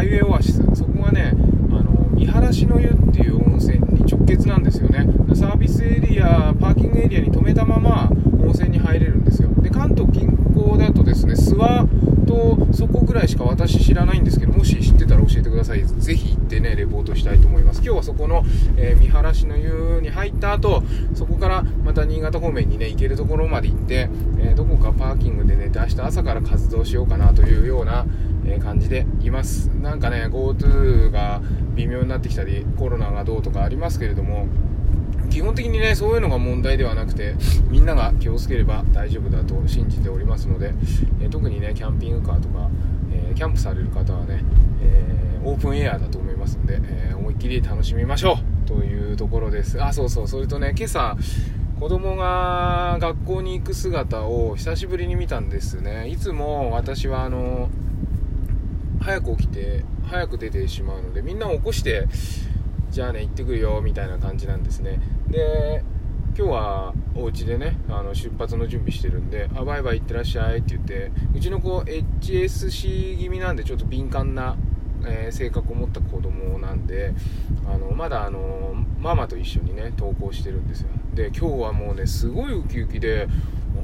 ハイウェイオアシス。そこがねあの見晴らしの湯っていう温泉に直結なんですよね。サービスエリアパーキングエリアに止めたまま温泉に入れるんですよ。で関東近郊だとですね諏訪とそこぐらいしか私知らないんですけどもし知ってたら教えてください。ぜひ行ってねレポートしたいと思います。今日はそこの、えー、見晴らしの湯に入った後そこからまた新潟方面にね行けるところまで行って、えー、どこかパーキングでねした朝から活動しようかなというようなえ感じでいます。なんかね GoTo が微妙になってきたりコロナがどうとかありますけれども基本的にねそういうのが問題ではなくてみんなが気をつければ大丈夫だと信じておりますので、え特にねキャンピングカーとか、えキャンプされる方はね、えオープンエアだと思いますんで、え思いっきり楽しみましょうというところです。あそうそうそれとね今朝子供が学校に行く姿を久しぶりに見たんですね。いつも私はあの早く起きて早く出てしまうのでみんなを起こしてじゃあね行ってくるよみたいな感じなんですね。で今日はお家でねあの出発の準備してるんで「あバイバイ行ってらっしゃい」って言ってうちの子 HSC 気味なんでちょっと敏感な、えー、性格を持った子供なんであのまだあのママと一緒にね登校してるんですよ。で今日はもうねすごいウキウキで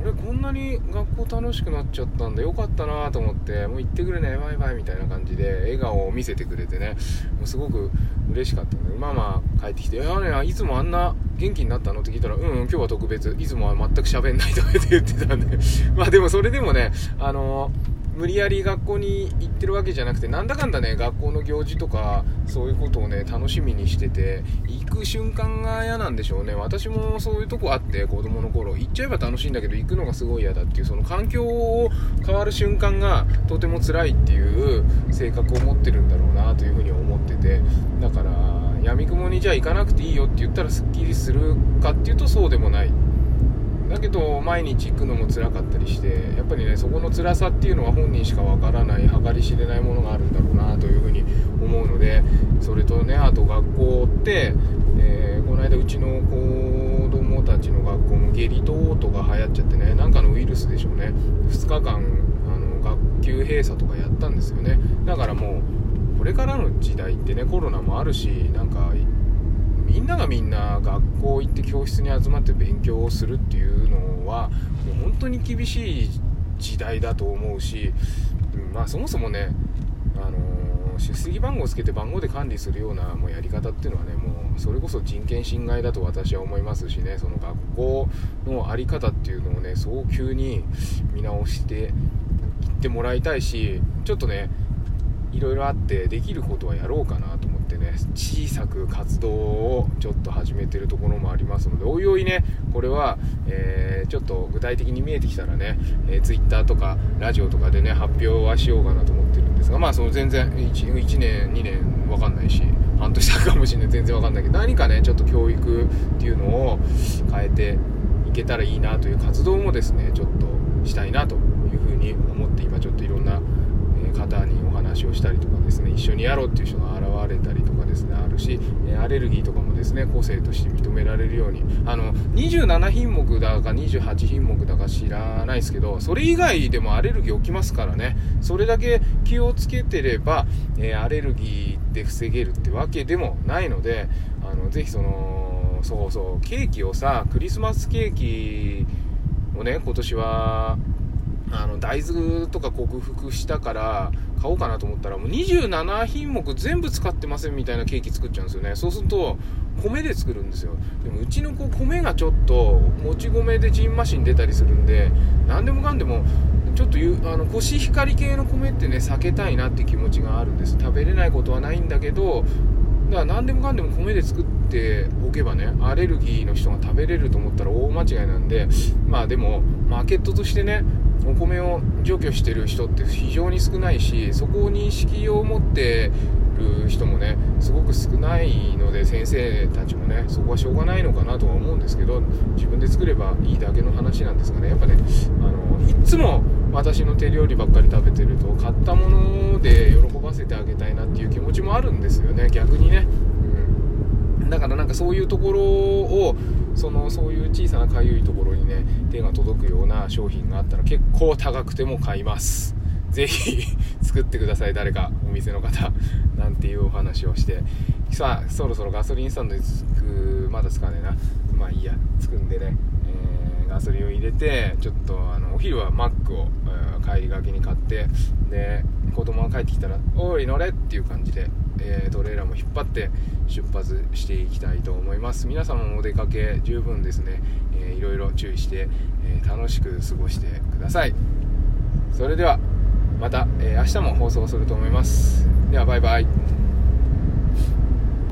俺こんなに学校楽しくなっちゃったんだ。よかったなと思ってもう行ってくれね。バイバイみたいな感じで笑顔を見せてくれてね。もうすごく嬉しかったんでママ帰ってきて「いやねいつもあんな元気になったの?」って聞いたら「うん、うん、今日は特別。いつもは全く喋んない」とかって言ってたんで。まあでもそれでもねあのー無理やり学校に行ってるわけじゃなくてなんだかんだね学校の行事とかそういうことをね楽しみにしてて行く瞬間が嫌なんでしょうね。私もそういうとこあって子供の頃行っちゃえば楽しいんだけど行くのがすごい嫌だっていうその環境を変わる瞬間がとても辛いっていう性格を持ってるんだろうなというふうに思っててだからやみくもにじゃあ行かなくていいよって言ったらすっきりするかっていうとそうでもない。だけど毎日行くのも辛かったりしてやっぱりねそこの辛さっていうのは本人しかわからない計り知れないものがあるんだろうなというふうに思うのでそれとねあと学校って、えー、この間うちの子供たちの学校も下痢等とか流行っちゃってねなんかのウイルスでしょうね。2日間あの学級閉鎖とかやったんですよね。だからもうこれからの時代ってねコロナもあるしなんかんながみんな学校行って教室に集まって勉強をするっていうのはもう本当に厳しい時代だと思うし、まあそもそもね、あのー、出席番号をつけて番号で管理するようなもうやり方っていうのはねもうそれこそ人権侵害だと私は思いますしねその学校の在り方っていうのをね早急に見直していってもらいたいしちょっとねいろいろあってできることはやろうかなと思ってね小さく活動をちょっと始めてるところもありますのでおいおいねこれは、えー、ちょっと具体的に見えてきたらね、えー、Twitter とかラジオとかでね発表はしようかなと思ってるんですがまあその全然 1, 1年2年分かんないし半年たかもしれない。全然分かんないけど何かねちょっと教育っていうのを変えていけたらいいなという活動もですねちょっとしたいなというふうに思って今ちょっといろんな方にお話をしたりとかですね一緒にやろうっていう人が現れたりとかですねあるしアレルギーとかもですね個性として認められるように。あの27品目だか28品目だか知らないですけどそれ以外でもアレルギー起きますからね。それだけ気をつけてれば、えアレルギーで防げるってわけでもないのであのぜひそのそうそうケーキをさクリスマスケーキをね今年はあの大豆とか克服したから買おうかなと思ったらもう27品目全部使ってませんみたいなケーキ作っちゃうんですよね。そうすると米で作るんですよ。でもうちの子米がちょっともち米でジンマシン出たりするんで何でもかんでもちょっとゆあのコシヒカリ系の米ってね避けたいなって気持ちがあるんです。食べれないことはないんだけどだから何でもかんでも米で作っておけばねアレルギーの人が食べれると思ったら大間違いなんでまあでもマーケットとしてねお米を除去してる人って非常に少ないしそこを認識を持ってる人もねすごく少ないので先生たちもねそこはしょうがないのかなとは思うんですけど自分で作ればいいだけの話なんですがねやっぱねあのいつも私の手料理ばっかり食べてると買ったもので喜ばせてあげたいなっていう気持ちもあるんですよね逆にね、うん、だからなんかそういうところをそのそういう小さなかゆいところにね手が届くような商品があったら結構高くても買います。ぜひ 作ってください誰かお店の方。なんていうお話をして。さあそろそろガソリンスタンドに着くまだ着かね。えなまあいいや着くんでね、えー、ガソリンを入れてちょっとあのお昼はマックを、帰りがけに買ってで子供が帰ってきたら「おい乗れ!」っていう感じで、えートレーラーも引っ張って出発していきたいと思います。皆様もお出かけ十分ですね、えーいろいろ注意して、えー楽しく過ごしてください。それではまた、え明日も放送すると思います。ではバイバイ。